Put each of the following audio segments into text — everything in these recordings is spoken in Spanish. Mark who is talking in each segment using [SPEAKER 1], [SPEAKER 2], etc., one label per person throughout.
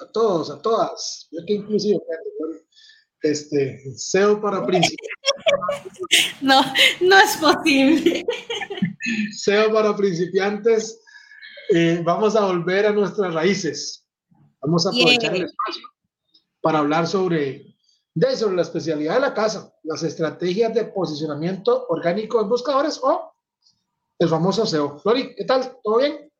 [SPEAKER 1] A todos, a todas. Yo que inclusive, este, SEO para principiantes.
[SPEAKER 2] No, no es posible.
[SPEAKER 1] SEO para principiantes. Eh, vamos a volver a nuestras raíces. Vamos a aprovechar el espacio para hablar sobre, de, sobre la especialidad de la casa, las estrategias de posicionamiento orgánico en buscadores o el famoso SEO. Flori, ¿qué tal? ¿Todo bien?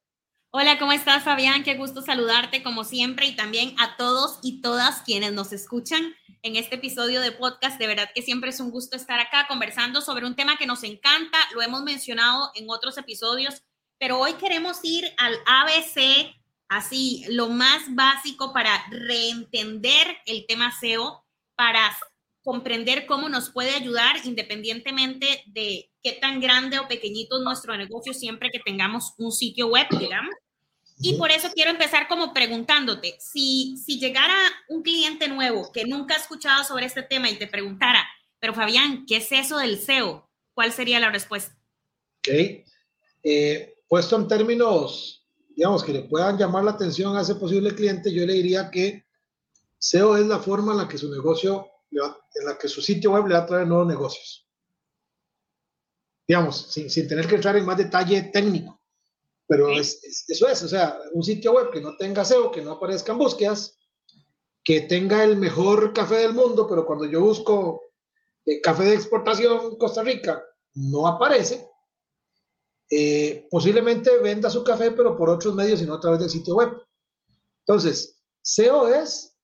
[SPEAKER 2] Hola, ¿cómo estás, Fabián? Qué gusto saludarte como siempre y también a todos y todas quienes nos escuchan en este episodio de podcast. De verdad que siempre es un gusto estar acá conversando sobre un tema que nos encanta. Lo hemos mencionado en otros episodios, pero hoy queremos ir al ABC, así, lo más básico para reentender el tema SEO, para comprender cómo nos puede ayudar independientemente de qué tan grande o pequeñito es nuestro negocio siempre que tengamos un sitio web, digamos. Y por eso quiero empezar como preguntándote, si, si llegara un cliente nuevo que nunca ha escuchado sobre este tema y te preguntara, pero Fabián, ¿qué es eso del SEO? ¿Cuál sería la respuesta?
[SPEAKER 1] Ok. Eh, puesto en términos, digamos, que le puedan llamar la atención a ese posible cliente, yo le diría que SEO es la forma en la que su negocio, en la que su sitio web le va a traer nuevos negocios. Digamos, sin, sin tener que entrar en más detalle técnico. Pero es, eso es, o sea, un sitio web que no tenga SEO, que no aparezcan búsquedas, que tenga el mejor café del mundo, pero cuando yo busco eh, café de exportación Costa Rica, no aparece. Eh, posiblemente venda su café, pero por otros medios y no a través del sitio web. Entonces, SEO es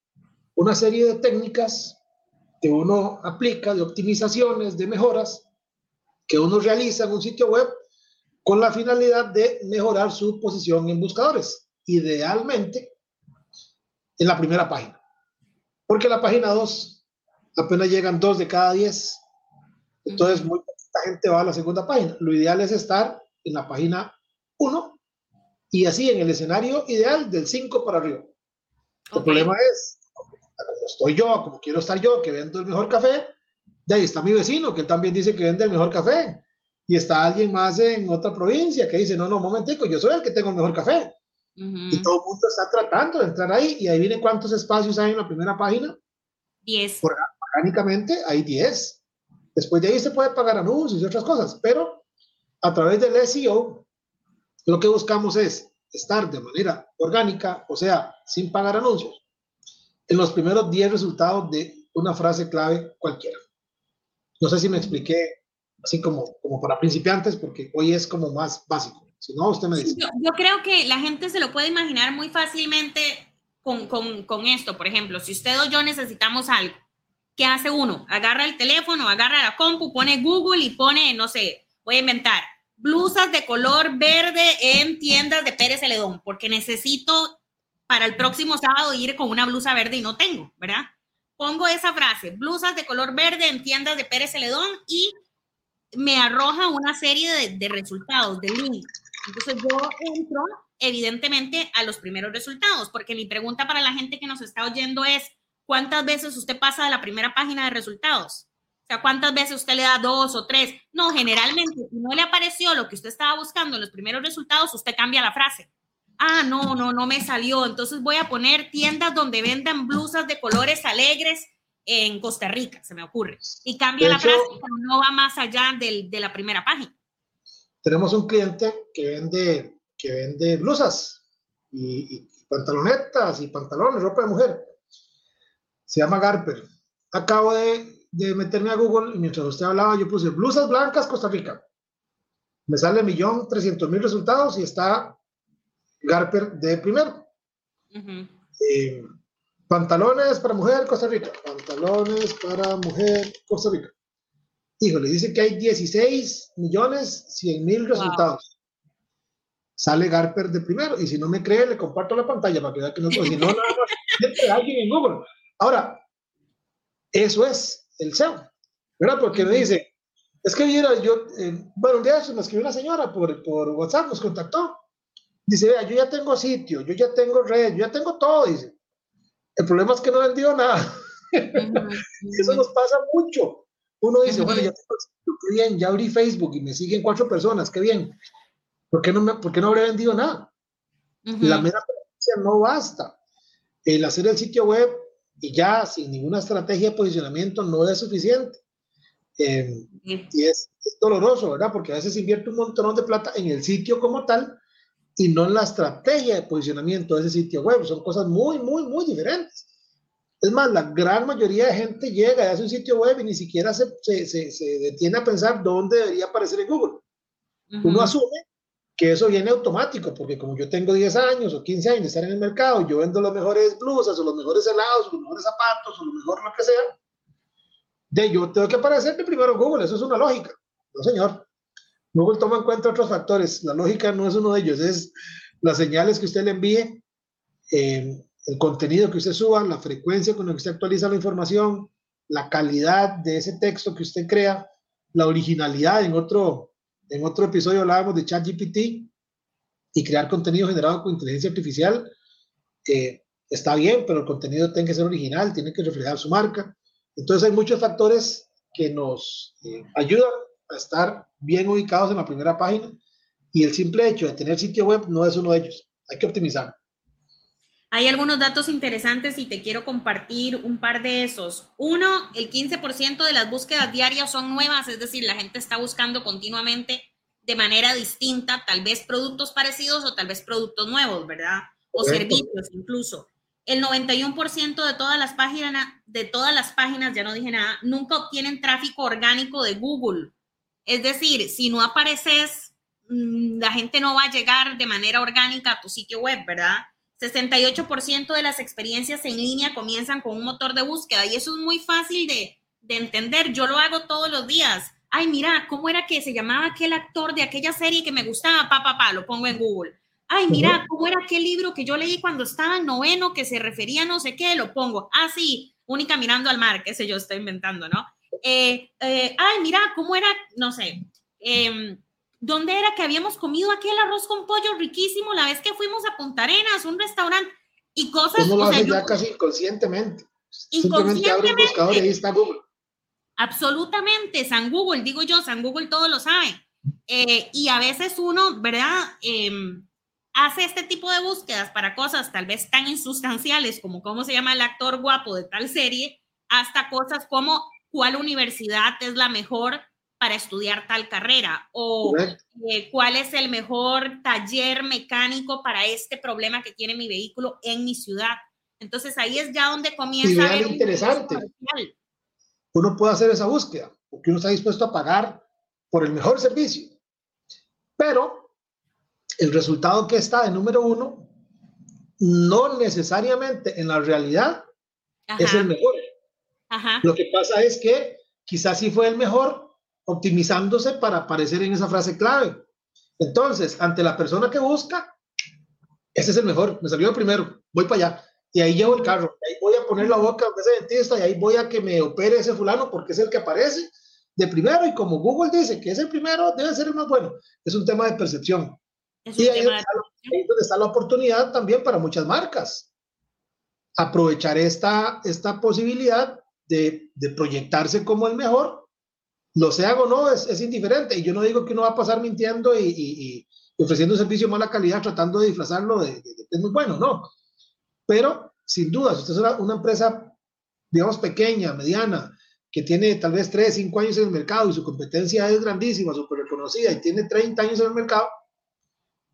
[SPEAKER 1] una serie de técnicas que uno aplica, de optimizaciones, de mejoras, que uno realiza en un sitio web con la finalidad de mejorar su posición en buscadores, idealmente en la primera página. Porque la página 2 apenas llegan 2 de cada 10. Entonces, mucha gente va a la segunda página. Lo ideal es estar en la página 1 y así en el escenario ideal del 5 para arriba. El problema es, como estoy yo, como quiero estar yo, que vendo el mejor café, de ahí está mi vecino, que también dice que vende el mejor café y está alguien más en otra provincia que dice, no, no, momentico, yo soy el que tengo el mejor café. Y todo el mundo está tratando de entrar ahí y ahí vienen cuántos espacios hay en la primera página.
[SPEAKER 2] 10.
[SPEAKER 1] Orgánicamente hay 10. Después de ahí se puede pagar anuncios y otras cosas, pero a través del SEO lo que buscamos es estar de manera orgánica, o sea, sin pagar anuncios, en los primeros 10 resultados de una frase clave cualquiera. No sé si me expliqué así como, como para principiantes, porque hoy es como más básico. Si no, usted me dice.
[SPEAKER 2] Yo, yo creo que la gente se lo puede imaginar muy fácilmente con, con, con, esto. Por ejemplo, si usted o yo necesitamos algo, ¿qué hace uno? Agarra el teléfono, agarra la compu, pone Google y pone, no sé, voy a inventar, blusas de color verde en tiendas de Pérez Celedón, porque necesito para el próximo sábado ir con una blusa verde y no tengo, ¿verdad? Pongo esa frase, blusas de color verde en tiendas de Pérez Celedón y me arroja una serie de, resultados, de links. Entonces yo entro evidentemente a los primeros resultados, porque mi pregunta para la gente que nos está oyendo es, ¿cuántas veces usted pasa de la primera página de resultados? O sea, ¿cuántas veces usted le da dos o tres? No, generalmente, si no le apareció lo que usted estaba buscando en los primeros resultados, usted cambia la frase. Ah, no, no, no me salió. Entonces voy a poner tiendas donde vendan blusas de colores alegres en Costa Rica, se me ocurre. Y cambia la frase, pero no va más allá del, de la primera página.
[SPEAKER 1] Tenemos un cliente que vende, que vende blusas y, y, pantalonetas y pantalones, ropa de mujer. Se llama Garper. Acabo de, de, meterme a Google y mientras usted hablaba yo puse blusas blancas Costa Rica. Me sale millón trescientos mil resultados y está Garper de primero. Uh -huh. eh, Pantalones para mujer Costa Rica. Pantalones para mujer Costa Rica. Híjole, dice que hay 16 millones 100 mil resultados. sale Garper de primero. Y si no me cree, le comparto la pantalla para que vea que no, si no, nada más, alguien en Google. Ahora, eso es el SEO, ¿verdad? Porque me dice, es que mira, yo, eh, bueno, un día me escribió una señora por, por WhatsApp, nos contactó. Dice, vea, yo ya tengo sitio, yo ya tengo red, yo ya tengo todo, dice. El problema es que no vendió nada. Eso nos pasa mucho. Uno dice, bueno, ya tengo qué bien, ya abrí Facebook y me siguen cuatro personas, qué bien. ¿Por qué no, me, por qué no habré vendido nada? La mera presencia no basta. El hacer el sitio web y ya sin ninguna estrategia de posicionamiento no es suficiente. Eh, y es, doloroso, ¿verdad? Porque a veces invierte un montón de plata en el sitio como tal y no en la estrategia de posicionamiento de ese sitio web. Son cosas muy, muy, muy diferentes. Es más, la gran mayoría de gente llega y hace un sitio web y ni siquiera se, se, se, detiene a pensar dónde debería aparecer en Google. Uno asume que eso viene automático, porque como yo tengo 10 años o 15 años de estar en el mercado, yo vendo los mejores blusas o los mejores helados o los mejores zapatos o lo mejor lo que sea, de yo tengo que aparecer de primero en Google, eso es una lógica. No, señor. Google toma en cuenta otros factores, la lógica no es uno de ellos, es las señales que usted le envíe, eh, el contenido que usted suba, la frecuencia con la que usted actualiza la información, la calidad de ese texto que usted crea, la originalidad en otro, en otro episodio hablábamos de ChatGPT y crear contenido generado con inteligencia artificial. Eh, está bien, pero el contenido tiene que ser original, tiene que reflejar su marca. Entonces hay muchos factores que nos eh, ayudan a estar bien ubicados en la primera página y el simple hecho de tener sitio web no es uno de ellos. Hay que optimizar.
[SPEAKER 2] Hay algunos datos interesantes y te quiero compartir un par de esos. Uno, el 15% de las búsquedas diarias son nuevas, es decir, la gente está buscando continuamente de manera distinta, tal vez productos parecidos o tal vez productos nuevos, ¿verdad? O servicios incluso. El 91% de todas las páginas, de todas las páginas, ya no dije nada, nunca obtienen tráfico orgánico de Google. Es decir, si no apareces, mm, la gente no va a llegar de manera orgánica a tu sitio web, ¿verdad? 68% de las experiencias en línea comienzan con un motor de búsqueda y eso es muy fácil de, entender. Yo lo hago todos los días. Ay, mira, ¿cómo era que se llamaba aquel actor de aquella serie que me gustaba? Pa, pa, pa, lo pongo en Google. Ay, mira, ¿cómo era aquel libro que yo leí cuando estaba en noveno que se refería a no sé qué? Lo pongo. Ah, sí, única mirando al mar, qué sé yo, estoy inventando, ¿no? Eh, eh, ay, mira, ¿cómo era? No sé. Eh, ¿Dónde era que habíamos comido aquel arroz con pollo riquísimo la vez que fuimos a Punta Arenas, un restaurante? Y cosas.
[SPEAKER 1] ¿Cómo lo hace ya casi inconscientemente? Inconscientemente. buscador y ahí está Google.
[SPEAKER 2] Absolutamente, San Google, digo yo, San Google todo lo sabe. Eh, y a veces uno, ¿verdad? Em, hace este tipo de búsquedas para cosas tal vez tan insustanciales como cómo se llama el actor guapo de tal serie, hasta cosas como cuál universidad es la mejor para estudiar tal carrera o eh, cuál es el mejor taller mecánico para este problema que tiene mi vehículo en mi ciudad. Entonces ahí es ya donde comienza
[SPEAKER 1] a interesante. Uno puede hacer esa búsqueda porque uno está dispuesto a pagar por el mejor servicio. Pero el resultado que está de número uno no necesariamente en la realidad es el mejor. Lo que pasa es que quizás sí fue el mejor, optimizándose para aparecer en esa frase clave. Entonces, ante la persona que busca, ese es el mejor, me salió el primero, voy para allá. Y ahí llevo el carro, ahí voy a poner la boca de ese dentista y ahí voy a que me opere ese fulano porque es el que aparece de primero y como Google dice que es el primero, debe ser el más bueno. Es un tema de percepción. y ahí, está, ahí donde está la oportunidad también para muchas marcas. Aprovechar esta, esta posibilidad de, de proyectarse como el mejor lo sea o no, es, es, indiferente. Y yo no digo que uno va a pasar mintiendo y, ofreciendo un servicio de mala calidad, tratando de disfrazarlo de, que es muy bueno, no. Pero, sin duda, si usted es una, empresa, digamos, pequeña, mediana, que tiene tal vez 3, 5 años en el mercado y su competencia es grandísima, súper reconocida y tiene 30 años en el mercado,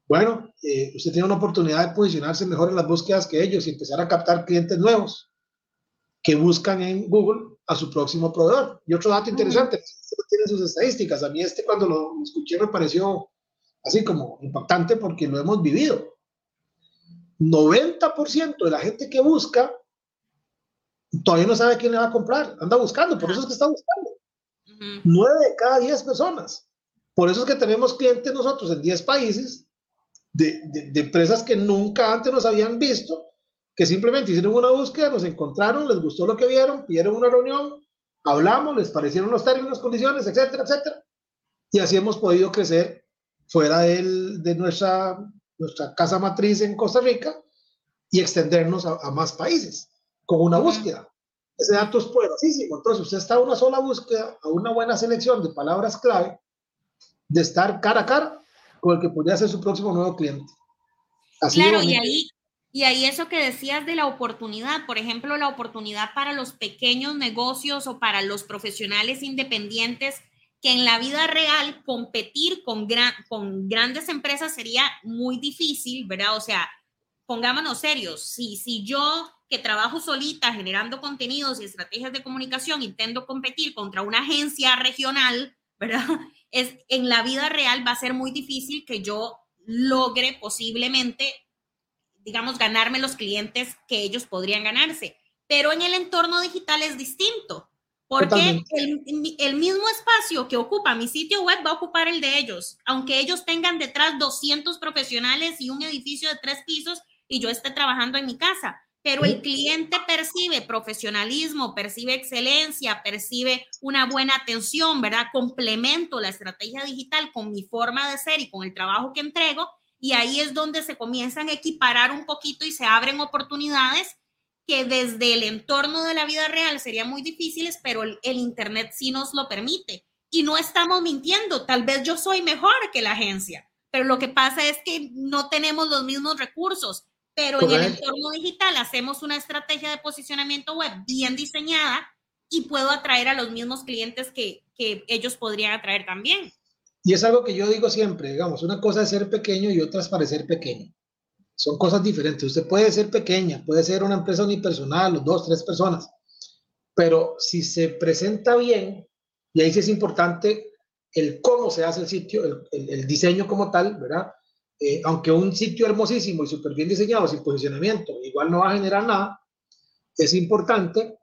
[SPEAKER 1] bueno, eh, usted tiene una oportunidad de posicionarse mejor en las búsquedas que ellos y empezar a captar clientes nuevos que buscan en Google a su próximo proveedor. Y otro dato interesante, tiene sus estadísticas. A mí este cuando lo escuché me pareció así como impactante porque lo hemos vivido. 90% de la gente que busca todavía no sabe quién le va a comprar, anda buscando, por eso es que está buscando. 9 de cada 10 personas. Por eso es que tenemos clientes nosotros en 10 países de, de, empresas que nunca antes nos habían visto, que simplemente hicieron una búsqueda, nos encontraron, les gustó lo que vieron, pidieron una reunión, hablamos, les parecieron los términos, condiciones, etcétera, etcétera. Y así hemos podido crecer fuera del, de nuestra, nuestra casa matriz en Costa Rica y extendernos a, más países con una búsqueda. Ese dato es poderosísimo. Entonces, usted está a una sola búsqueda, a una buena selección de palabras clave, de estar cara a cara con el que podría ser su próximo nuevo cliente.
[SPEAKER 2] Así claro, y ahí, y ahí eso que decías de la oportunidad, por ejemplo, la oportunidad para los pequeños negocios o para los profesionales independientes, que en la vida real competir con, gran, con grandes empresas sería muy difícil, ¿verdad? O sea, pongámonos serios, si, si yo que trabajo solita generando contenidos y estrategias de comunicación intento competir contra una agencia regional, ¿verdad? Es, en la vida real va a ser muy difícil que yo logre posiblemente, digamos, ganarme los clientes que ellos podrían ganarse. Pero en el entorno digital es distinto, porque el, el, mismo espacio que ocupa mi sitio web va a ocupar el de ellos, aunque ellos tengan detrás 200 profesionales y un edificio de tres pisos y yo esté trabajando en mi casa pero el cliente percibe profesionalismo, percibe excelencia, percibe una buena atención, ¿verdad? Complemento la estrategia digital con mi forma de ser y con el trabajo que entrego, y ahí es donde se comienzan a equiparar un poquito y se abren oportunidades que desde el entorno de la vida real serían muy difíciles, pero el, el Internet sí nos lo permite. Y no estamos mintiendo, tal vez yo soy mejor que la agencia, pero lo que pasa es que no tenemos los mismos recursos pero en el entorno digital hacemos una estrategia de posicionamiento web bien diseñada y puedo atraer a los mismos clientes que, que ellos podrían atraer también.
[SPEAKER 1] Y es algo que yo digo siempre, digamos, una cosa es ser pequeño y otra es parecer pequeño. Son cosas diferentes. Usted puede ser pequeña, puede ser una empresa unipersonal, o dos, tres personas, pero si se presenta bien, y ahí sí es importante el cómo se hace el sitio, el, diseño como tal, ¿verdad? Eh, aunque un sitio hermosísimo y súper bien diseñado, sin posicionamiento, igual no va a generar nada, es importante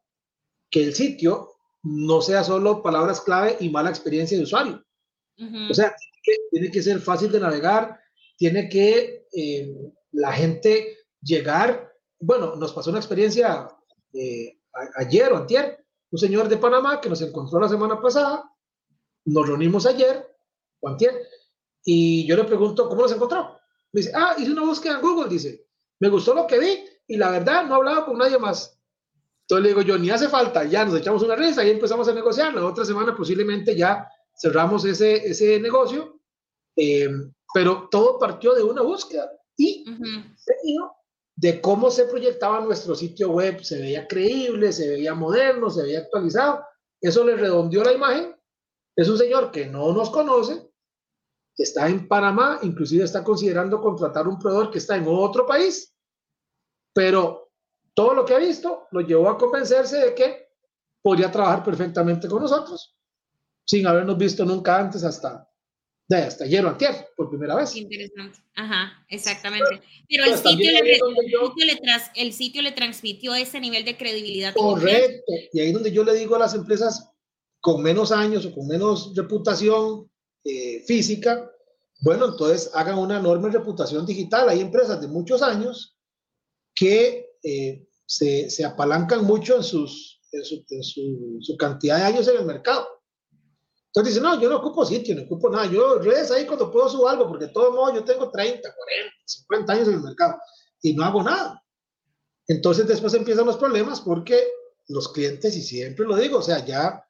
[SPEAKER 1] que el sitio no sea solo palabras clave y mala experiencia de usuario. O sea, tiene que, ser fácil de navegar, tiene que eh, la gente llegar. Bueno, nos pasó una experiencia eh, ayer o antier, un señor de Panamá que nos encontró la semana pasada, nos reunimos ayer o antier, y yo le pregunto, ¿cómo los encontró? Me dice, ah, hice una búsqueda en Google, dice, me gustó lo que vi y la verdad no hablaba con nadie más. Entonces le digo yo, ni hace falta, ya nos echamos una risa y empezamos a negociar. La otra semana posiblemente ya cerramos ese, ese negocio, eh, pero todo partió de una búsqueda y de cómo se proyectaba nuestro sitio web. Se veía creíble, se veía moderno, se veía actualizado. Eso le redondeó la imagen. Es un señor que no nos conoce, está en Panamá, inclusive está considerando contratar un proveedor que está en otro país, pero todo lo que ha visto lo llevó a convencerse de que podría trabajar perfectamente con nosotros, sin habernos visto nunca antes hasta, de hasta ayer o antier, por primera vez.
[SPEAKER 2] Interesante. Ajá, exactamente. Pero el, sitio le, el sitio le transmitió ese nivel de credibilidad.
[SPEAKER 1] Correcto. Y ahí donde yo le digo a las empresas con menos años o con menos reputación, eh, física, bueno, entonces hagan una enorme reputación digital. Hay empresas de muchos años que eh, se, se, apalancan mucho en, sus, en, su, su, cantidad de años en el mercado. Entonces dicen, no, yo no ocupo sitio, no ocupo nada. Yo redes ahí cuando puedo subo algo, porque de todo modo yo tengo 30, 40, 50 años en el mercado y no hago nada. Entonces después empiezan los problemas porque los clientes, y siempre lo digo, o sea, ya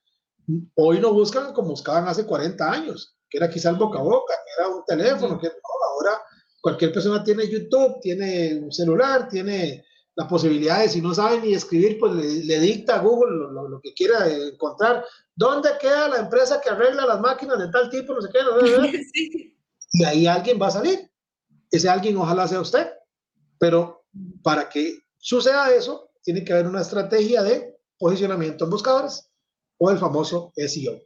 [SPEAKER 1] hoy no buscan como buscaban hace 40 años que era quizá el boca a boca, que era un teléfono, que ahora cualquier persona tiene YouTube, tiene un celular, tiene las posibilidades, si no sabe ni escribir, pues le, dicta a Google lo, que quiera encontrar. ¿Dónde queda la empresa que arregla las máquinas de tal tipo? No sé qué. Y ahí alguien va a salir. Ese alguien ojalá sea usted. Pero para que suceda eso, tiene que haber una estrategia de posicionamiento en buscadores o el famoso SEO.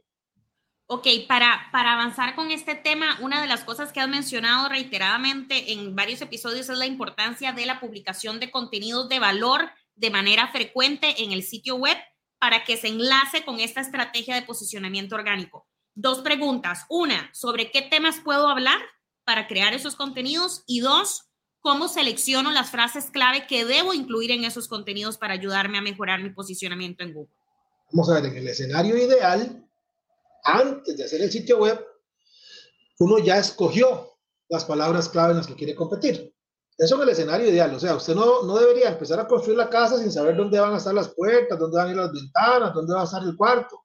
[SPEAKER 2] Ok, para, para avanzar con este tema, una de las cosas que has mencionado reiteradamente en varios episodios es la importancia de la publicación de contenidos de valor de manera frecuente en el sitio web para que se enlace con esta estrategia de posicionamiento orgánico. Dos preguntas. Una, ¿sobre qué temas puedo hablar para crear esos contenidos y dos, cómo selecciono las frases clave que debo incluir en esos contenidos para ayudarme a mejorar mi posicionamiento en Google.
[SPEAKER 1] Vamos a ver, en el escenario ideal, antes de hacer el sitio web, uno ya escogió las palabras clave en las que quiere competir. Eso es el escenario ideal. O sea, usted no, no debería empezar a construir la casa sin saber dónde van a estar las puertas, dónde van a ir las ventanas, dónde va a estar el cuarto,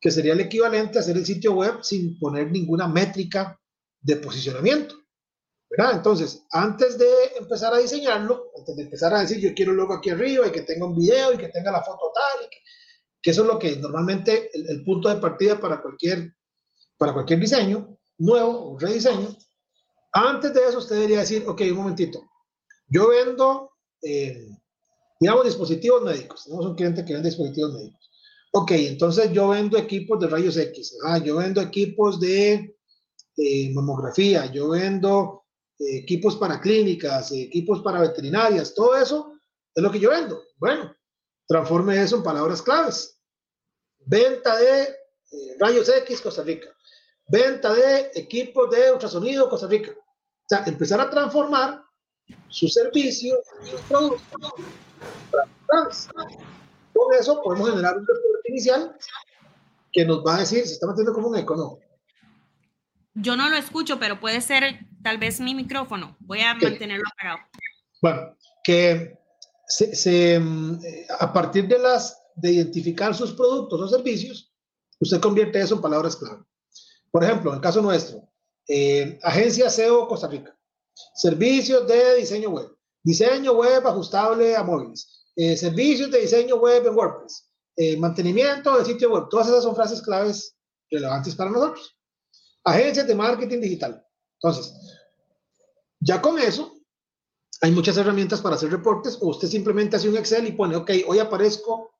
[SPEAKER 1] que sería el equivalente a hacer el sitio web sin poner ninguna métrica de posicionamiento. ¿verdad? Entonces, antes de empezar a diseñarlo, antes de empezar a decir yo quiero el logo aquí arriba y que tenga un video y que tenga la foto tal, y que, eso es lo que normalmente el, punto de partida para cualquier, para cualquier diseño nuevo o rediseño, antes de eso usted debería decir, ok, un momentito, yo vendo, eh, dispositivos médicos, tenemos un cliente que vende dispositivos médicos. Ok, entonces yo vendo equipos de rayos X, ah, yo vendo equipos de eh, mamografía, yo vendo eh, equipos para clínicas, equipos para veterinarias, todo eso es lo que yo vendo. Bueno, transforme eso en palabras claves. Venta de eh, rayos X Costa Rica. Venta de equipos de ultrasonido Costa Rica. O sea, empezar a transformar su servicio, sus productos. Con eso podemos generar un reporte inicial que nos va a decir, se está metiendo como un eco,
[SPEAKER 2] yo no lo escucho, pero puede ser tal vez mi micrófono. Voy a mantenerlo apagado.
[SPEAKER 1] Bueno, que se, mm, a partir de las de identificar sus productos o servicios, usted convierte eso en palabras clave. Por ejemplo, en el caso nuestro, eh, Agencia SEO Costa Rica, servicios de diseño web, diseño web ajustable a móviles, eh, servicios de diseño web en WordPress, eh, mantenimiento de sitio web. Todas esas son frases claves relevantes para nosotros agencias de marketing digital. Entonces, ya con eso, hay muchas herramientas para hacer reportes o usted simplemente hace un Excel y pone, ok, hoy aparezco,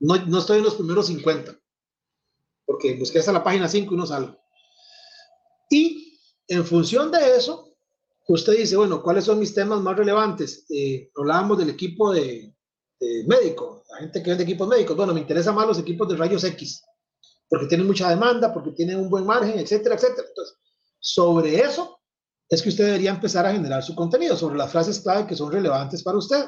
[SPEAKER 1] no, no estoy en los primeros 50, porque busqué hasta la página 5 y no salgo. Y en función de eso, usted dice, bueno, ¿cuáles son mis temas más relevantes? Eh, hablábamos del equipo de, de médico, la gente que vende equipos médicos. Bueno, me interesan más los equipos de rayos X porque tiene mucha demanda, porque tiene un buen margen, etcétera, etcétera. Entonces, sobre eso es que usted debería empezar a generar su contenido, sobre las frases clave que son relevantes para usted.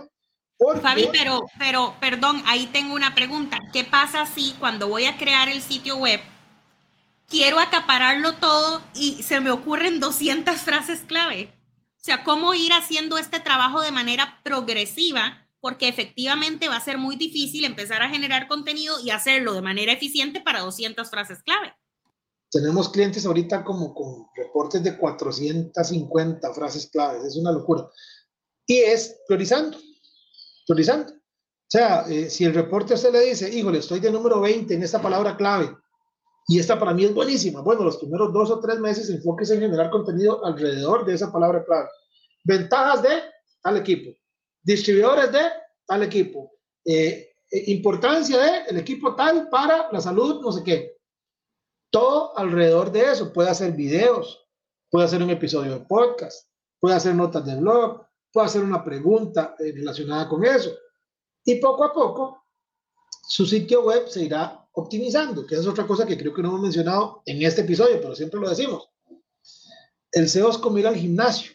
[SPEAKER 2] Fabi, pero, pero, perdón, ahí tengo una pregunta. ¿Qué pasa si cuando voy a crear el sitio web, quiero acapararlo todo y se me ocurren 200 frases clave? O sea, ¿cómo ir haciendo este trabajo de manera progresiva porque efectivamente va a ser muy difícil empezar a generar contenido y hacerlo de manera eficiente para 200 frases clave.
[SPEAKER 1] Tenemos clientes ahorita como con reportes de 450 frases claves, es una locura. Y es priorizando, priorizando. O sea, eh, si el reporte a usted le dice, híjole, estoy de número 20 en esta palabra clave, y esta para mí es buenísima, bueno, los primeros dos o tres meses enfóquese en generar contenido alrededor de esa palabra clave. Ventajas de tal equipo distribuidores de tal equipo, eh, eh, importancia de el equipo tal para la salud, no sé qué. Todo alrededor de eso. Puede hacer videos, puede hacer un episodio de podcast, puede hacer notas de blog, puede hacer una pregunta eh, relacionada con eso. Y poco a poco, su sitio web se irá optimizando, que es otra cosa que creo que no hemos mencionado en este episodio, pero siempre lo decimos. El SEO es como ir al gimnasio.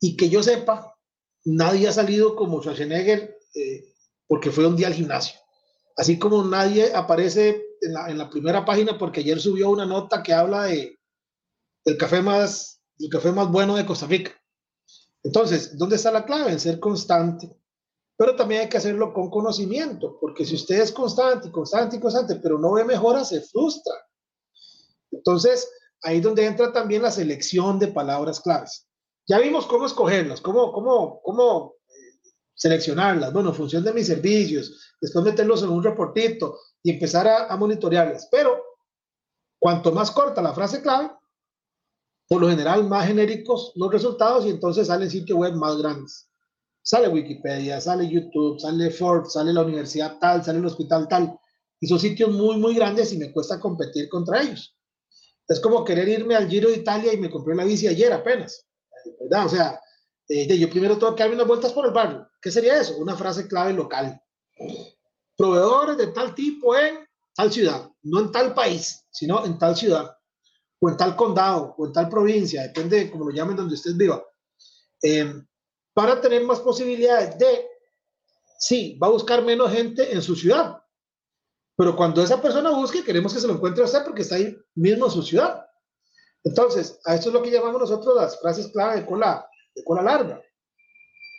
[SPEAKER 1] Y que yo sepa, nadie ha salido como Schwarzenegger eh, porque fue un día al gimnasio. Así como nadie aparece en la, primera página porque ayer subió una nota que habla de del café más el café más bueno de Costa Rica. Entonces, ¿dónde está la clave? En ser constante. Pero también hay que hacerlo con conocimiento, porque si usted es constante constante y constante, pero no ve mejora, se frustra. Entonces, ahí es donde entra también la selección de palabras claves. Ya vimos cómo escogerlas, cómo, cómo, cómo eh, seleccionarlas, bueno, en función de mis servicios, después meterlos en un reportito y empezar a, a monitorearlas. Pero cuanto más corta la frase clave, por lo general más genéricos los resultados y entonces salen sitios web más grandes. Sale Wikipedia, sale YouTube, sale Ford, sale la universidad tal, sale el hospital tal. Y son sitios muy, muy grandes y me cuesta competir contra ellos. Es como querer irme al Giro de Italia y me compré la bici ayer apenas. ¿verdad? O sea, eh, yo primero tengo que darme unas vueltas por el barrio. ¿Qué sería eso? Una frase clave local. Proveedores de tal tipo en tal ciudad, no en tal país, sino en tal ciudad. o en tal condado, o en tal provincia, depende de cómo lo llamen donde usted viva, eh, para tener más posibilidades de, sí, va a buscar menos gente en su ciudad, pero cuando esa persona busque, queremos que se lo encuentre a usted porque está ahí mismo en su ciudad. Entonces, a esto es lo que llamamos nosotros las frases clave de cola, de cola larga,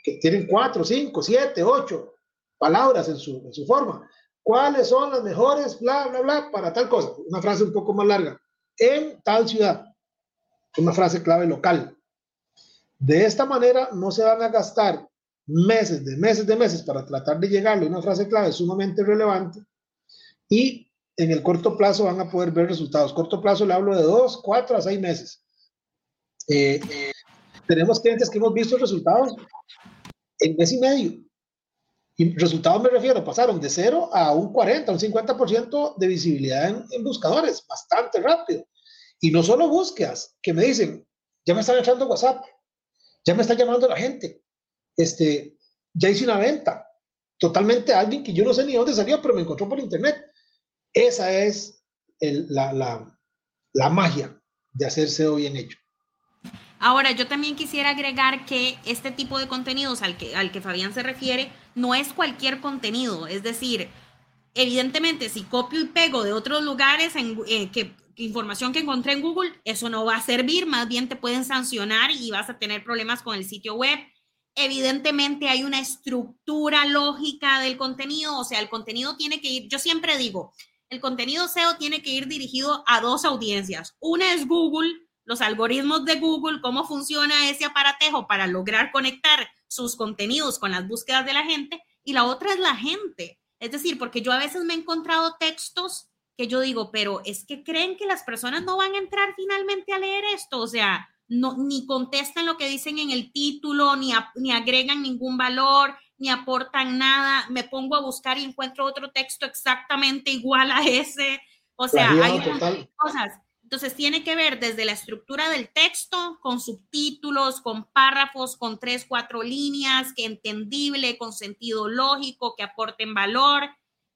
[SPEAKER 1] que tienen cuatro, cinco, siete, ocho palabras en su, en su forma. ¿Cuáles son las mejores, bla, bla, bla, para tal cosa? Una frase un poco más larga. En tal ciudad. Una frase clave local. De esta manera no se van a gastar meses, de meses, de meses para tratar de llegarle a una frase clave sumamente relevante y en el corto plazo van a poder ver resultados. Corto plazo le hablo de dos, cuatro a seis meses. Eh, tenemos clientes que hemos visto resultados en mes y medio. Y resultados me refiero, pasaron de cero a un 40, un 50% de visibilidad en, en, buscadores, bastante rápido. Y no solo búsquedas, que me dicen, ya me están echando WhatsApp, ya me está llamando la gente, este, ya hice una venta, totalmente alguien que yo no sé ni dónde salió, pero me encontró por internet. Esa es el, la, la, la magia de hacer SEO bien hecho.
[SPEAKER 2] Ahora, yo también quisiera agregar que este tipo de contenidos al que, al que Fabián se refiere no es cualquier contenido. Es decir, evidentemente, si copio y pego de otros lugares en, eh, información que encontré en Google, eso no va a servir, más bien te pueden sancionar y vas a tener problemas con el sitio web. Evidentemente hay una estructura lógica del contenido, o sea, el contenido tiene que ir, yo siempre digo, el contenido SEO tiene que ir dirigido a dos audiencias. Una es Google, los algoritmos de Google, cómo funciona ese aparatejo para lograr conectar sus contenidos con las búsquedas de la gente. Y la otra es la gente. Es decir, porque yo a veces me he encontrado textos que yo digo, pero es que creen que las personas no van a entrar finalmente a leer esto. O sea, no, ni contestan lo que dicen en el título, ni, a, ni agregan ningún valor, ni aportan nada, me pongo a buscar y encuentro otro texto exactamente igual a ese. O sea, hay cosas. Entonces tiene que ver desde la estructura del texto, con subtítulos, con párrafos, con tres, cuatro líneas, que entendible, con sentido lógico, que aporten valor,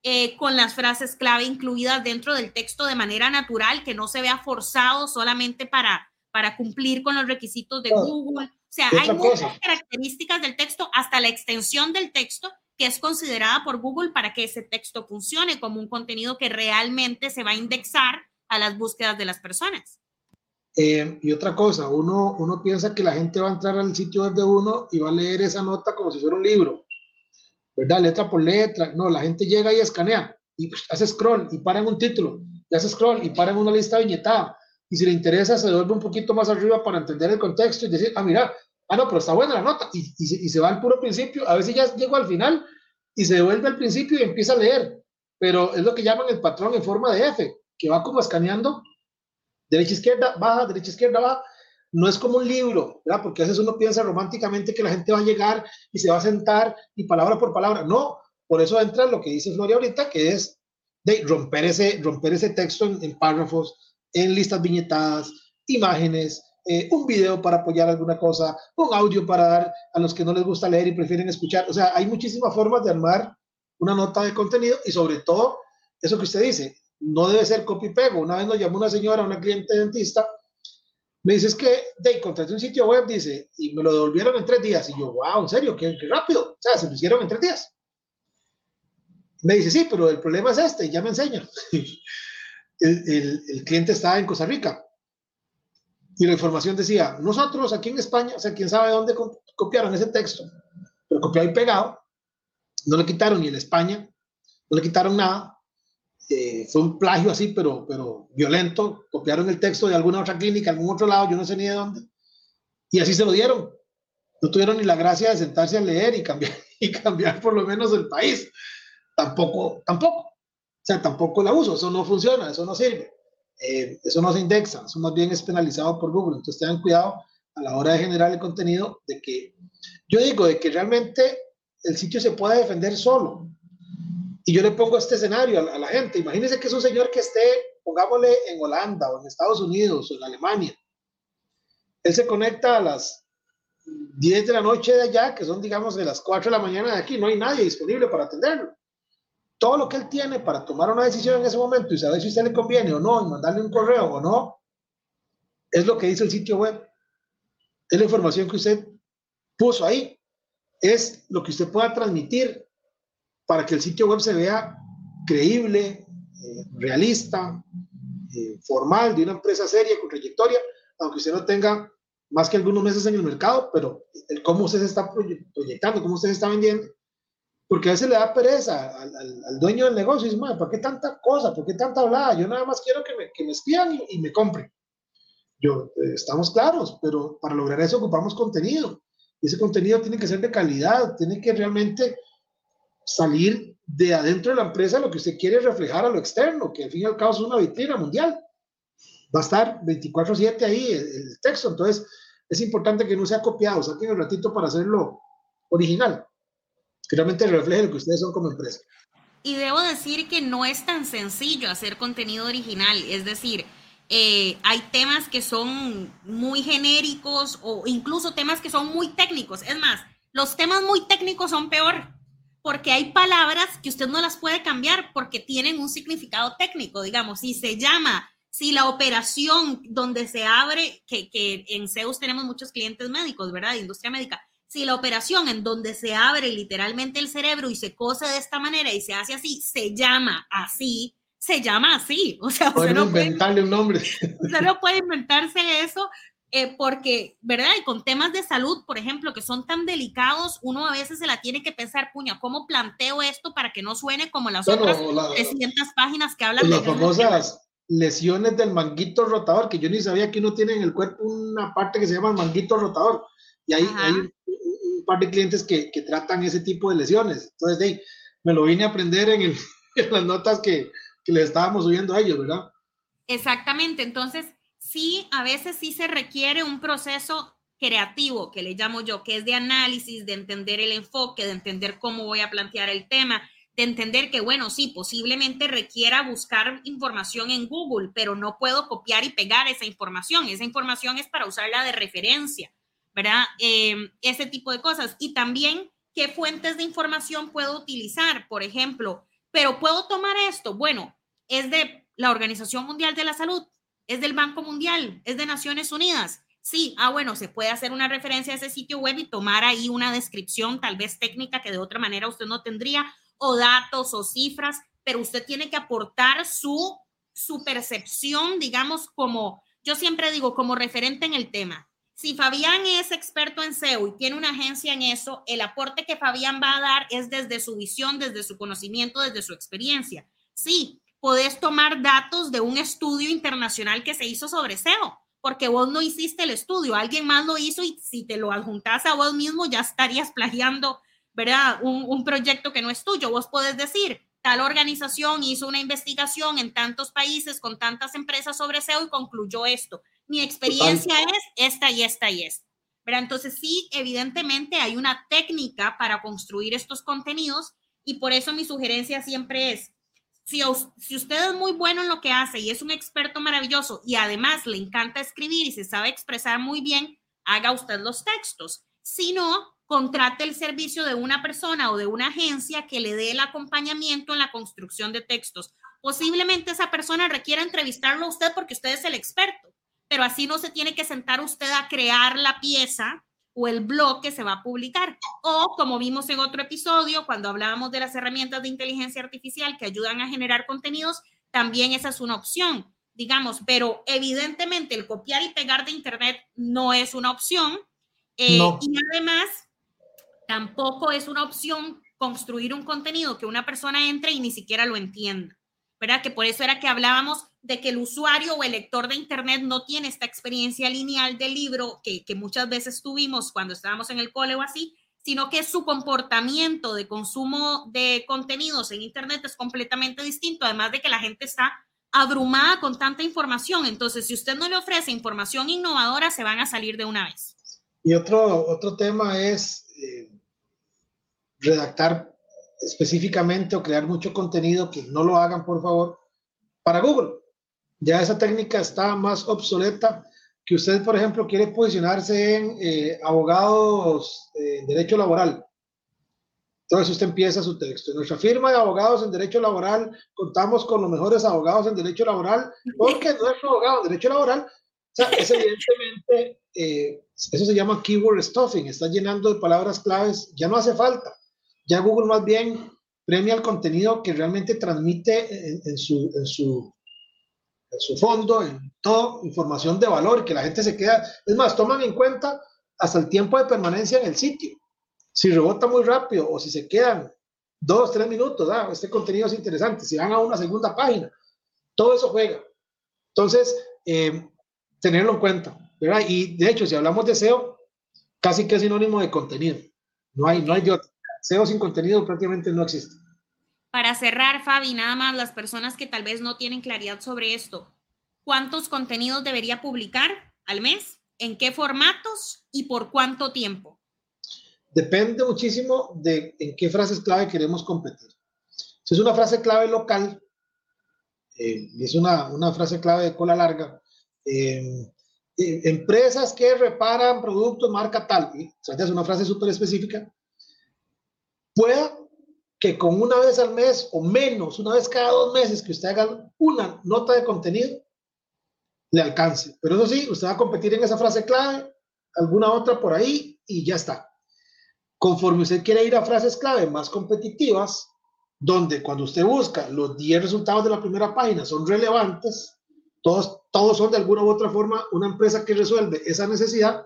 [SPEAKER 2] eh, con las frases clave incluidas dentro del texto de manera natural, que no se vea forzado solamente para, para cumplir con los requisitos de Google. O sea, hay muchas características del texto, hasta la extensión del texto, que es considerada por Google para que ese texto funcione como un contenido que realmente se va a indexar a las búsquedas de las personas.
[SPEAKER 1] Eh, y otra cosa, uno, uno piensa que la gente va a entrar al sitio web de uno y va a leer esa nota como si fuera un libro, ¿verdad? Letra por letra. No, la gente llega y escanea y hace scroll y para en un título, y hace scroll y para en una lista viñetada. Y si le interesa, se devuelve un poquito más arriba para entender el contexto y decir, ah, mira, ah, no, pero está buena la nota, y, y, y, se va al puro principio, a veces ya llego al final y se devuelve al principio y empieza a leer, pero es lo que llaman el patrón en forma de F, que va como escaneando, derecha, izquierda, baja, derecha, izquierda, baja, no es como un libro, ¿verdad? Porque a veces uno piensa románticamente que la gente va a llegar y se va a sentar y palabra por palabra, no, por eso entra lo que dice Floria ahorita, que es de romper ese, romper ese texto en, en párrafos, en listas viñetadas, imágenes, eh, un video para apoyar alguna cosa, un audio para dar a los que no les gusta leer y prefieren escuchar. O sea, hay muchísimas formas de armar una nota de contenido y sobre todo, eso que usted dice, no debe ser copy-pego. Una vez nos llamó una señora, una cliente dentista, me dice, es que, de, contraté un sitio web, dice, y me lo devolvieron en tres días. Y yo, wow, en serio, qué, qué rápido. O sea, se lo hicieron en tres días. Me dice, sí, pero el problema es este, ya me enseño. el, el, el cliente estaba en Costa Rica y la información decía, nosotros aquí en España, o sea, quién sabe dónde copiaron ese texto, pero copiado y pegado, no le quitaron ni en España, no le quitaron nada, fue un plagio así, pero, pero violento, copiaron el texto de alguna otra clínica, algún otro lado, yo no sé ni de dónde, y así se lo dieron. No tuvieron ni la gracia de sentarse a leer y cambiar, y cambiar por lo menos el país. Tampoco, tampoco. O sea, tampoco la uso, eso no funciona, eso no sirve. Eh, eso no se indexa, eso más bien es penalizado por Google. Entonces tengan cuidado a la hora de generar el contenido de que, yo digo, de que realmente el sitio se pueda defender solo. Y yo le pongo este escenario a, la gente. Imagínense que es un señor que esté, pongámosle, en Holanda o en Estados Unidos o en Alemania. Él se conecta a las 10 de la noche de allá, que son, digamos, de las 4 de la mañana de aquí. No hay nadie disponible para atenderlo todo lo que él tiene para tomar una decisión en ese momento y saber si a usted le conviene o no, y mandarle un correo o no, es lo que dice el sitio web. Es la información que usted puso ahí. Es lo que usted pueda transmitir para que el sitio web se vea creíble, eh, realista, eh, formal, de una empresa seria, con trayectoria, aunque usted no tenga más que algunos meses en el mercado, pero el cómo usted se está proyectando, cómo usted se está vendiendo, porque a veces le da pereza al, dueño del negocio y dice, ¿para qué tanta cosa? ¿Por qué tanta hablada? Yo nada más quiero que me, que me espían y, me compren. Yo, eh, estamos claros, pero para lograr eso ocupamos contenido. Y ese contenido tiene que ser de calidad, tiene que realmente salir de adentro de la empresa lo que usted quiere reflejar a lo externo, que al fin y al cabo es una vitrina mundial. Va a estar 24/7 ahí el, texto, entonces es importante que no sea copiado, saquen un ratito para hacerlo original, que realmente refleje lo que ustedes son como empresa.
[SPEAKER 2] Y debo decir que no es tan sencillo hacer contenido original, es decir, eh, hay temas que son muy genéricos o incluso temas que son muy técnicos. Es más, los temas muy técnicos son peor porque hay palabras que usted no las puede cambiar porque tienen un significado técnico, digamos, si se llama, si la operación donde se abre, que, que en Zeus tenemos muchos clientes médicos, ¿verdad? De industria médica, si la operación en donde se abre literalmente el cerebro y se cose de esta manera y se hace así, se llama así, se llama así. O sea,
[SPEAKER 1] usted no inventarle un nombre.
[SPEAKER 2] Usted no puede inventarse eso eh, porque, ¿verdad? Y con temas de salud, por ejemplo, que son tan delicados, uno a veces se la tiene que pensar, puña, ¿cómo planteo esto para que no suene como las otras 300 páginas que hablan
[SPEAKER 1] de... Las famosas lesiones del manguito rotador, que yo ni sabía que uno tiene en el cuerpo una parte que se llama manguito rotador. Y ahí hay un, par de clientes que, que, tratan ese tipo de lesiones. Entonces, hey, me lo vine a aprender en, el, en las notas que, que le estábamos subiendo a ellos, ¿verdad?
[SPEAKER 2] Exactamente. Entonces, sí, a veces sí se requiere un proceso creativo, que le llamo yo, que es de análisis, de entender el enfoque, de entender cómo voy a plantear el tema, de entender que, bueno, sí, posiblemente requiera buscar información en Google, pero no puedo copiar y pegar esa información. Esa información es para usarla de referencia, ¿verdad? Em, ese tipo de cosas. Y también, ¿qué fuentes de información puedo utilizar? Por ejemplo, pero puedo tomar esto. Bueno, es de la Organización Mundial de la Salud es del Banco Mundial, es de Naciones Unidas. Sí, ah, bueno, se puede hacer una referencia a ese sitio web y tomar ahí una descripción tal vez técnica que de otra manera usted no tendría, o datos o cifras, pero usted tiene que aportar su, su percepción, digamos, como, yo siempre digo, como referente en el tema. Si Fabián es experto en SEO y tiene una agencia en eso, el aporte que Fabián va a dar es desde su visión, desde su conocimiento, desde su experiencia. Sí, podés tomar datos de un estudio internacional que se hizo sobre SEO, porque vos no hiciste el estudio, alguien más lo hizo y si te lo adjuntas a vos mismo ya estarías plagiando, ¿verdad? Un, proyecto que no es tuyo. Vos podés decir, tal organización hizo una investigación en tantos países con tantas empresas sobre SEO y concluyó esto. Mi experiencia es esta y esta y esta. ¿verdad? Entonces sí, evidentemente hay una técnica para construir estos contenidos y por eso mi sugerencia siempre es, si, usted es muy bueno en lo que hace y es un experto maravilloso y además le encanta escribir y se sabe expresar muy bien, haga usted los textos. Si no, contrate el servicio de una persona o de una agencia que le dé el acompañamiento en la construcción de textos. Posiblemente esa persona requiera entrevistarlo a usted porque usted es el experto, pero así no se tiene que sentar usted a crear la pieza o el blog que se va a publicar. O como vimos en otro episodio, cuando hablábamos de las herramientas de inteligencia artificial que ayudan a generar contenidos, también esa es una opción, digamos, pero evidentemente el copiar y pegar de Internet no es una opción. Eh, y además, tampoco es una opción construir un contenido que una persona entre y ni siquiera lo entienda. ¿Verdad? Que por eso era que hablábamos de que el usuario o el lector de Internet no tiene esta experiencia lineal del libro que, que muchas veces tuvimos cuando estábamos en el cole o así, sino que su comportamiento de consumo de contenidos en Internet es completamente distinto, además de que la gente está abrumada con tanta información. Entonces, si usted no le ofrece información innovadora, se van a salir de una vez.
[SPEAKER 1] Y otro, otro tema es eh, redactar específicamente o crear mucho contenido, que no lo hagan, por favor, para Google. Ya esa técnica está más obsoleta que usted, por ejemplo, quiere posicionarse en eh, abogados en derecho laboral. Entonces usted empieza su texto. En nuestra firma de abogados en derecho laboral contamos con los mejores abogados en derecho laboral porque nuestro abogado en derecho laboral sea, es evidentemente, eh, eso se llama keyword stuffing, está llenando de palabras claves, ya no hace falta. Ya Google más bien premia el contenido que realmente transmite en, su, fondo, en toda información de valor, que la gente se queda, es más, toman en cuenta hasta el tiempo de permanencia en el sitio. Si rebota muy rápido o si se quedan dos, tres minutos, ah, este contenido es interesante, si van a una segunda página, todo eso juega. Entonces, eh, tenerlo en cuenta. Y de hecho, si hablamos de SEO, casi que es sinónimo de contenido. No hay, no hay de SEO sin contenido prácticamente no existe.
[SPEAKER 2] Para cerrar, Fabi, nada más las personas que tal vez no tienen claridad sobre esto, ¿cuántos contenidos debería publicar al mes? ¿En qué formatos y por cuánto tiempo?
[SPEAKER 1] Depende muchísimo de en qué frases clave queremos competir. Si es una frase clave local, eh, es una, una, frase clave de cola larga, eh, eh, empresas que reparan productos marca tal, o sea, es una frase súper específica, pueda que con una vez al mes o menos, una vez cada dos meses que usted haga una nota de contenido, le alcance. Pero eso sí, usted va a competir en esa frase clave, alguna otra por ahí y ya está. Conforme usted quiere ir a frases clave más competitivas, donde cuando usted busca los 10 resultados de la primera página son relevantes, todos, todos son de alguna u otra forma una empresa que resuelve esa necesidad,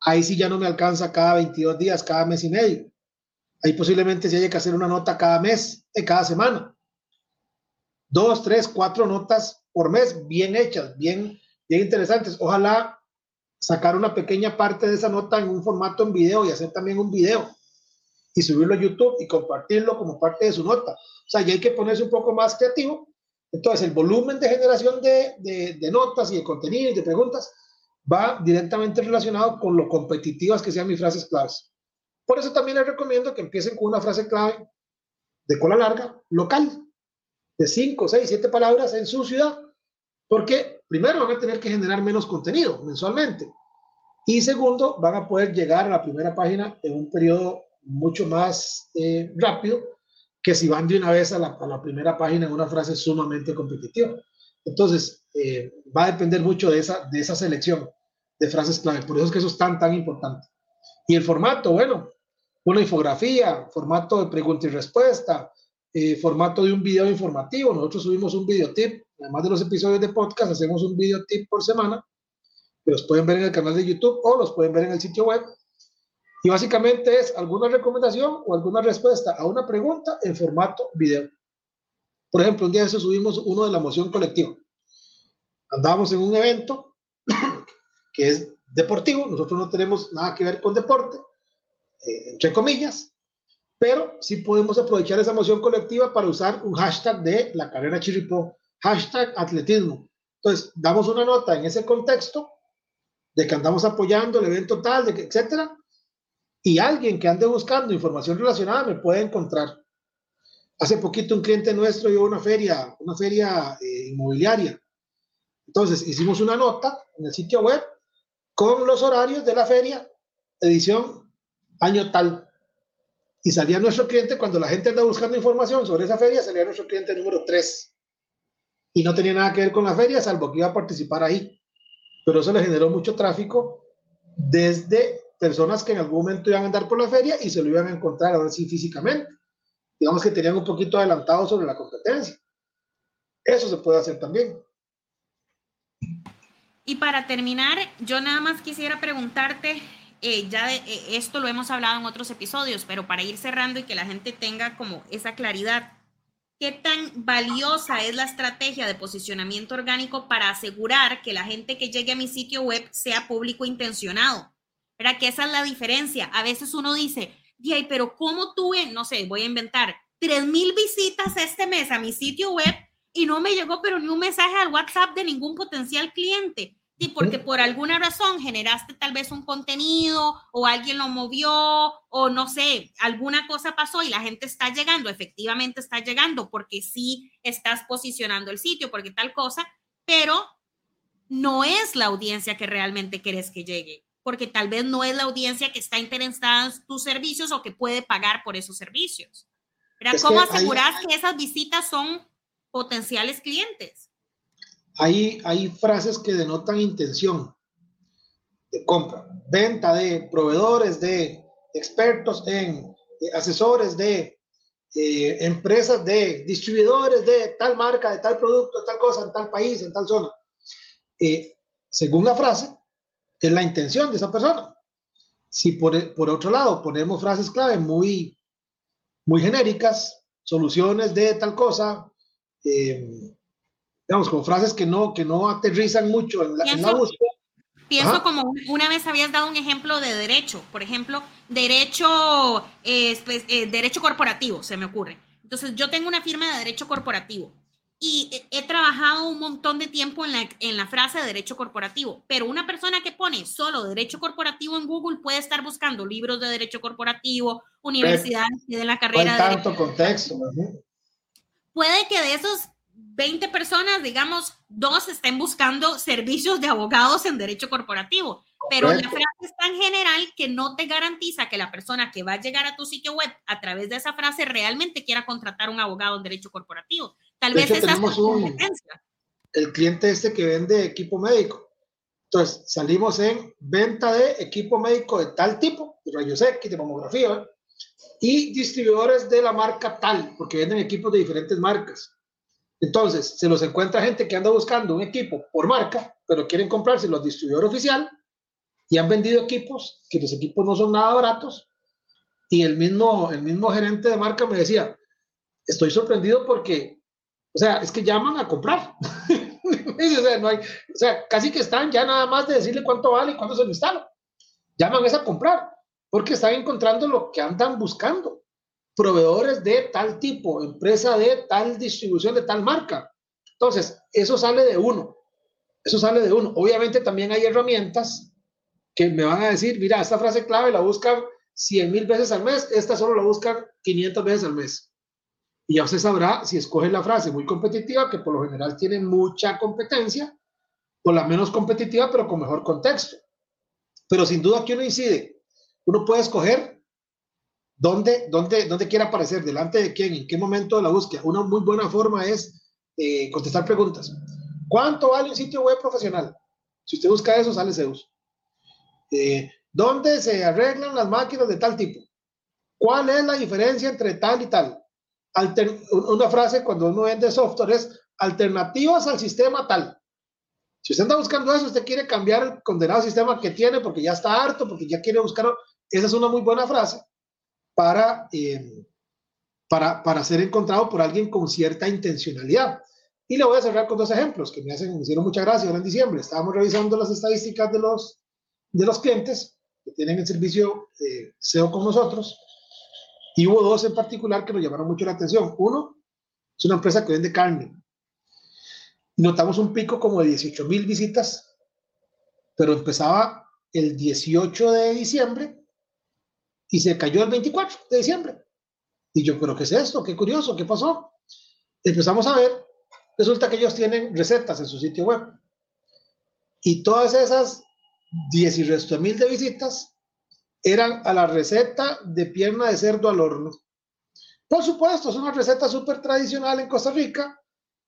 [SPEAKER 1] ahí sí ya no me alcanza cada 22 días, cada mes y medio. Ahí posiblemente se haya que hacer una nota cada mes, cada semana. Dos, tres, cuatro notas por mes, bien hechas, bien, bien interesantes. Ojalá sacar una pequeña parte de esa nota en un formato en video y hacer también un video y subirlo a YouTube y compartirlo como parte de su nota. O sea, ya hay que ponerse un poco más creativo. Entonces, el volumen de generación de, de, de notas y de contenido y de preguntas va directamente relacionado con lo competitivas que sean mis frases claves. Por eso también les recomiendo que empiecen con una frase clave de cola larga, local, de 5, 6, 7 palabras en su ciudad, porque primero van a tener que generar menos contenido mensualmente y segundo van a poder llegar a la primera página en un periodo mucho más eh, rápido que si van de una vez a la, a la, primera página en una frase sumamente competitiva. Entonces, eh, va a depender mucho de esa, de esa selección de frases clave. Por eso es que eso es tan, tan importante. Y el formato, bueno, una infografía, formato de pregunta y respuesta, eh, formato de un video informativo. Nosotros subimos un video tip, además de los episodios de podcast, hacemos un video tip por semana, los pueden ver en el canal de YouTube o los pueden ver en el sitio web. Y básicamente es alguna recomendación o alguna respuesta a una pregunta en formato video. Por ejemplo, un día de eso subimos uno de la moción colectiva. Andábamos en un evento que es deportivo, nosotros no tenemos nada que ver con deporte, eh, entre comillas, pero sí podemos aprovechar esa emoción colectiva para usar un hashtag de la carrera Chiripó, hashtag atletismo. Entonces, damos una nota en ese contexto de que andamos apoyando el evento tal, de que, etcétera, y alguien que ande buscando información relacionada me puede encontrar. Hace poquito un cliente nuestro dio una feria, una feria eh, inmobiliaria. Entonces hicimos una nota en el sitio web con los horarios de la feria, edición año tal. Y salía nuestro cliente, cuando la gente anda buscando información sobre esa feria, salía nuestro cliente número 3. Y no tenía nada que ver con la feria, salvo que iba a participar ahí. Pero eso le generó mucho tráfico desde personas que en algún momento iban a andar por la feria y se lo iban a encontrar ahora sí físicamente. Digamos que tenían un poquito adelantado sobre la competencia. Eso se puede hacer también.
[SPEAKER 2] Y para terminar, yo nada más quisiera preguntarte, eh, ya eh, esto lo hemos hablado en otros episodios, pero para ir cerrando y que la gente tenga como esa claridad, ¿qué tan valiosa es la estrategia de posicionamiento orgánico para asegurar que la gente que llegue a mi sitio web sea público intencionado? ¿Verdad? Que esa es la diferencia. A veces uno dice, Ay, pero ¿cómo tuve, no sé, voy a inventar, 3.000 visitas este mes a mi sitio web y no me llegó pero ni un mensaje al WhatsApp de ningún potencial cliente? Sí, porque por alguna razón generaste tal vez un contenido o alguien lo movió o no sé, alguna cosa pasó y la gente está llegando, efectivamente está llegando porque sí estás posicionando el sitio, porque tal cosa, pero no es la audiencia que realmente quieres que llegue, porque tal vez no es la audiencia que está interesada en tus servicios o que puede pagar por esos servicios. ¿Cómo aseguras que esas visitas son potenciales clientes?
[SPEAKER 1] Hay, hay frases que denotan intención de compra, venta de proveedores, de expertos en asesores de eh, empresas de distribuidores de tal marca, de tal producto, tal cosa, en tal país, en tal zona. Eh, según la frase, es la intención de esa persona. Si por, otro lado ponemos frases clave muy, muy genéricas, soluciones de tal cosa, eh, digamos, como frases que no, que no aterrizan mucho en la, en la búsqueda,
[SPEAKER 2] Pienso como una vez habías dado un ejemplo de derecho, por ejemplo, derecho, eh, pues, eh, derecho corporativo, se me ocurre. Entonces, yo tengo una firma de derecho corporativo y he trabajado un montón de tiempo en la, en la frase de derecho corporativo, pero una persona que pone solo derecho corporativo en Google puede estar buscando libros de derecho corporativo, universidades den la carrera.
[SPEAKER 1] de tanto contexto.
[SPEAKER 2] Puede que de esos 20 personas, digamos, dos estén buscando servicios de abogados en derecho corporativo, pero la frase es tan general que no te garantiza que la persona que va a llegar a tu sitio web a través de esa frase realmente quiera contratar un abogado en derecho corporativo. Tal vez esa
[SPEAKER 1] tenemos un, el cliente este que vende equipo médico. Entonces, salimos en venta de equipo médico de tal tipo, de rayos X, de mamografía, y distribuidores de la marca tal, porque venden equipos de diferentes marcas. Entonces, se los encuentra gente que anda buscando un equipo por marca, pero quieren comprarse los distribuidor oficial y han vendido equipos, que los equipos no son nada baratos. Y el mismo, el mismo gerente de marca me decía, estoy sorprendido porque, o sea, es que llaman a comprar. o, sea, no hay, o sea, casi que están ya nada más de decirle cuánto vale y cuándo se lo instala. Llaman es a comprar, porque están encontrando lo que andan buscando proveedores de tal tipo, empresa de tal distribución, de tal marca. Entonces, eso sale de uno. Eso sale de uno. Obviamente también hay herramientas que me van a decir, mira, esta frase clave la buscan 100 mil veces al mes, esta solo la buscan 500 veces al mes. Y ya usted sabrá si escoge la frase muy competitiva, que por lo general tiene mucha competencia, o la menos competitiva, pero con mejor contexto. Pero sin duda que uno incide. Uno puede escoger ¿Dónde, dónde, dónde quiere aparecer? ¿Delante de quién? ¿En qué momento de la búsqueda? Una muy buena forma es eh, contestar preguntas. ¿Cuánto vale un sitio web profesional? Si usted busca eso, sale Zeus. Eh, ¿Dónde se arreglan las máquinas de tal tipo? ¿Cuál es la diferencia entre tal y tal? una frase cuando uno vende software es alternativas al sistema tal. Si usted está buscando eso, usted quiere cambiar el condenado sistema que tiene porque ya está harto, porque ya quiere buscar. Esa es una muy buena frase para, eh, para, para, ser encontrado por alguien con cierta intencionalidad. Y le voy a cerrar con dos ejemplos que me, hacen, hicieron mucha gracia ahora en diciembre. Estábamos revisando las estadísticas de los, de los clientes que tienen el servicio eh, SEO con nosotros y hubo dos en particular que nos llamaron mucho la atención. Uno es una empresa que vende carne. Notamos un pico como de 18 mil visitas, pero empezaba el 18 de diciembre y se cayó el 24 de diciembre. Y yo, ¿pero qué es esto? Qué curioso, ¿qué pasó? Empezamos a ver, resulta que ellos tienen recetas en su sitio web. Y todas esas 10 y resto de mil de visitas eran a la receta de pierna de cerdo al horno. Por supuesto, es una receta súper tradicional en Costa Rica.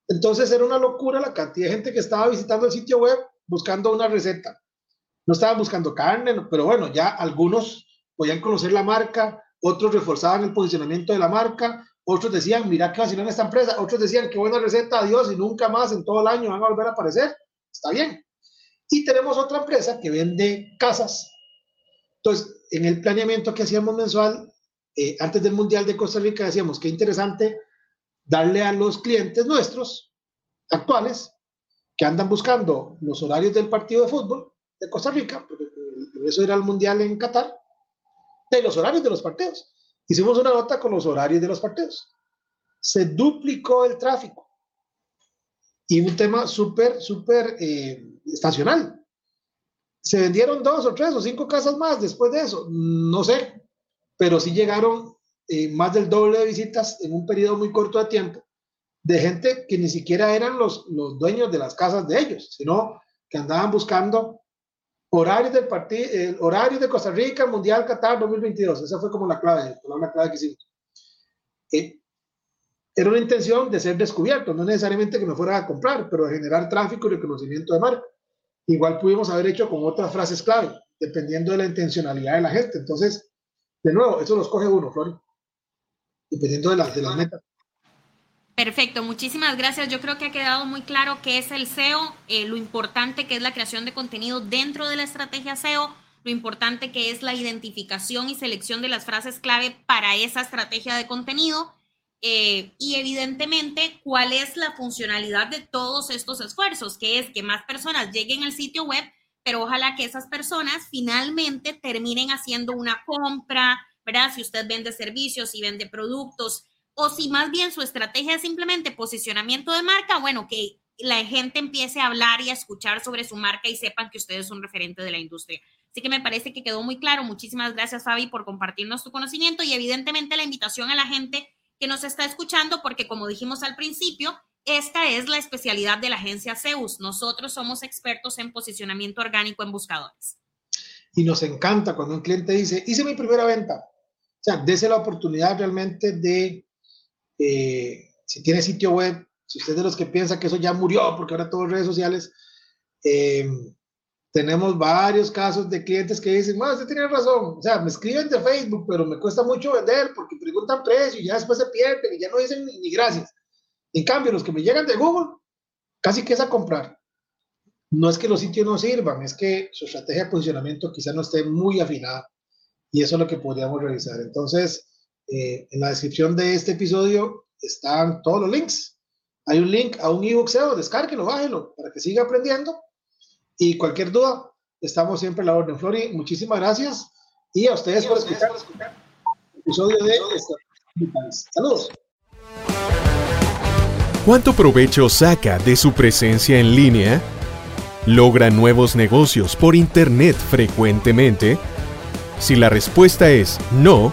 [SPEAKER 1] Entonces era una locura la cantidad de gente que estaba visitando el sitio web buscando una receta. No estaban buscando carne, pero bueno, ya algunos podían conocer la marca, otros reforzaban el posicionamiento de la marca, otros decían, mira qué en esta empresa, otros decían, qué buena receta, adiós, y nunca más en todo el año van a volver a aparecer. Está bien. Y tenemos otra empresa que vende casas. Entonces, en el planeamiento que hacíamos mensual, eh, antes del Mundial de Costa Rica, decíamos, qué interesante darle a los clientes nuestros actuales que andan buscando los horarios del partido de fútbol de Costa Rica, porque eso era el Mundial en Qatar, de los horarios de los partidos. Hicimos una nota con los horarios de los partidos. Se duplicó el tráfico. Y un tema súper, súper eh, estacional. Se vendieron dos o tres o cinco casas más después de eso. No sé, pero sí llegaron eh, más del doble de visitas en un periodo muy corto de tiempo de gente que ni siquiera eran los, los dueños de las casas de ellos, sino que andaban buscando Horarios del partido, el horario de Costa Rica, Mundial Qatar 2022. Esa fue como la clave, la clave que hicimos. Eh, era una intención de ser descubierto, no necesariamente que me fuera a comprar, pero de generar tráfico y reconocimiento de marca. Igual pudimos haber hecho con otras frases clave, dependiendo de la intencionalidad de la gente. Entonces, de nuevo, eso los coge uno, Flori, dependiendo de, las de las metas.
[SPEAKER 2] Perfecto, muchísimas gracias. Yo creo que ha quedado muy claro qué es el SEO, eh, lo importante que es la creación de contenido dentro de la estrategia SEO, lo importante que es la identificación y selección de las frases clave para esa estrategia de contenido eh, y evidentemente cuál es la funcionalidad de todos estos esfuerzos, que es que más personas lleguen al sitio web, pero ojalá que esas personas finalmente terminen haciendo una compra, ¿verdad? Si usted vende servicios y vende productos, o si más bien su estrategia es simplemente posicionamiento de marca, bueno, que la gente empiece a hablar y a escuchar sobre su marca y sepan que usted es un referente de la industria. Así que me parece que quedó muy claro. Muchísimas gracias, Fabi, por compartirnos tu conocimiento y evidentemente la invitación a la gente que nos está escuchando, porque como dijimos al principio, esta es la especialidad de la agencia Zeus. Nosotros somos expertos en posicionamiento orgánico en buscadores.
[SPEAKER 1] Y nos encanta cuando un cliente dice, hice mi primera venta. O sea, dése la oportunidad realmente de, eh, si tiene sitio web, si usted es de los que piensa que eso ya murió porque ahora todo redes sociales, eh, tenemos varios casos de clientes que dicen, bueno, usted tiene razón, o sea, me escriben de Facebook, pero me cuesta mucho vender porque preguntan precio y ya después se pierden y ya no dicen ni, gracias. En cambio, los que me llegan de Google, casi que es a comprar. No es que los sitios no sirvan, es que su estrategia de posicionamiento quizá no esté muy afinada y eso es lo que podríamos revisar. Entonces, eh, en la descripción de este episodio están todos los links. Hay un link a un ebook SEO, descárguelo, bájelo para que siga aprendiendo y cualquier duda, estamos siempre a la orden. Flori, muchísimas gracias. Y a ustedes por escuchar el episodio de Saludos.
[SPEAKER 3] ¿Cuánto provecho saca de su presencia en línea? ¿Logra nuevos negocios por Internet frecuentemente? Si la respuesta es no,